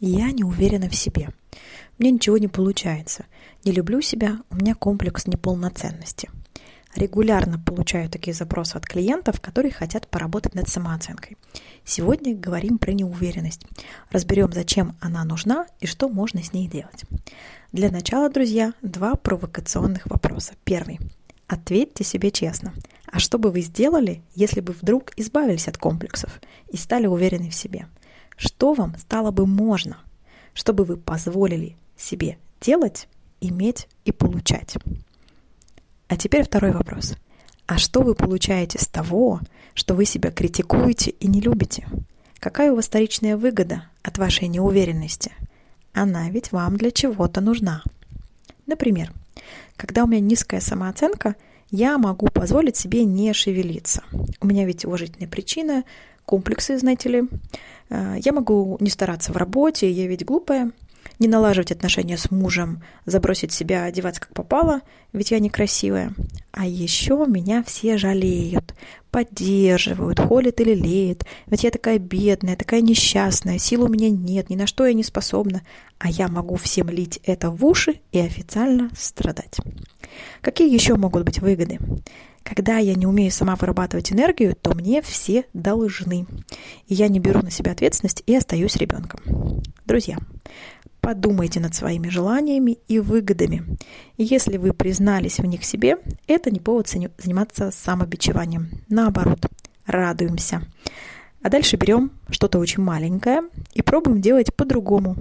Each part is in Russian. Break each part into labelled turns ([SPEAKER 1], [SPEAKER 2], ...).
[SPEAKER 1] Я не уверена в себе. Мне ничего не получается. Не люблю себя, у меня комплекс неполноценности. Регулярно получаю такие запросы от клиентов, которые хотят поработать над самооценкой. Сегодня говорим про неуверенность. Разберем, зачем она нужна и что можно с ней делать. Для начала, друзья, два провокационных вопроса. Первый. Ответьте себе честно. А что бы вы сделали, если бы вдруг избавились от комплексов и стали уверены в себе? Что вам стало бы можно, чтобы вы позволили себе делать, иметь и получать? А теперь второй вопрос. А что вы получаете с того, что вы себя критикуете и не любите? Какая у вас вторичная выгода от вашей неуверенности? Она ведь вам для чего-то нужна. Например, когда у меня низкая самооценка, я могу позволить себе не шевелиться. У меня ведь уважительная причина, комплексы, знаете ли. Э, я могу не стараться в работе, я ведь глупая, не налаживать отношения с мужем, забросить себя, одеваться как попало, ведь я некрасивая. А еще меня все жалеют, поддерживают, холят или леют. Ведь я такая бедная, такая несчастная, сил у меня нет, ни на что я не способна. А я могу всем лить это в уши и официально страдать. Какие еще могут быть выгоды? Когда я не умею сама вырабатывать энергию, то мне все должны. И я не беру на себя ответственность и остаюсь ребенком. Друзья, подумайте над своими желаниями и выгодами. Если вы признались в них себе, это не повод заниматься самобичеванием. Наоборот, радуемся. А дальше берем что-то очень маленькое и пробуем делать по-другому.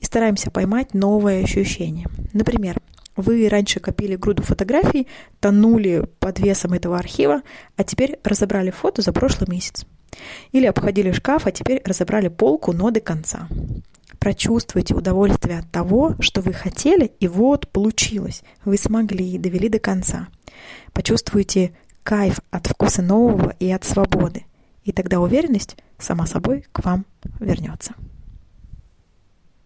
[SPEAKER 1] И стараемся поймать новое ощущение. Например, вы раньше копили груду фотографий, тонули под весом этого архива, а теперь разобрали фото за прошлый месяц. Или обходили шкаф, а теперь разобрали полку, но до конца. Прочувствуйте удовольствие от того, что вы хотели, и вот получилось. Вы смогли, довели до конца. Почувствуйте кайф от вкуса нового и от свободы. И тогда уверенность сама собой к вам вернется.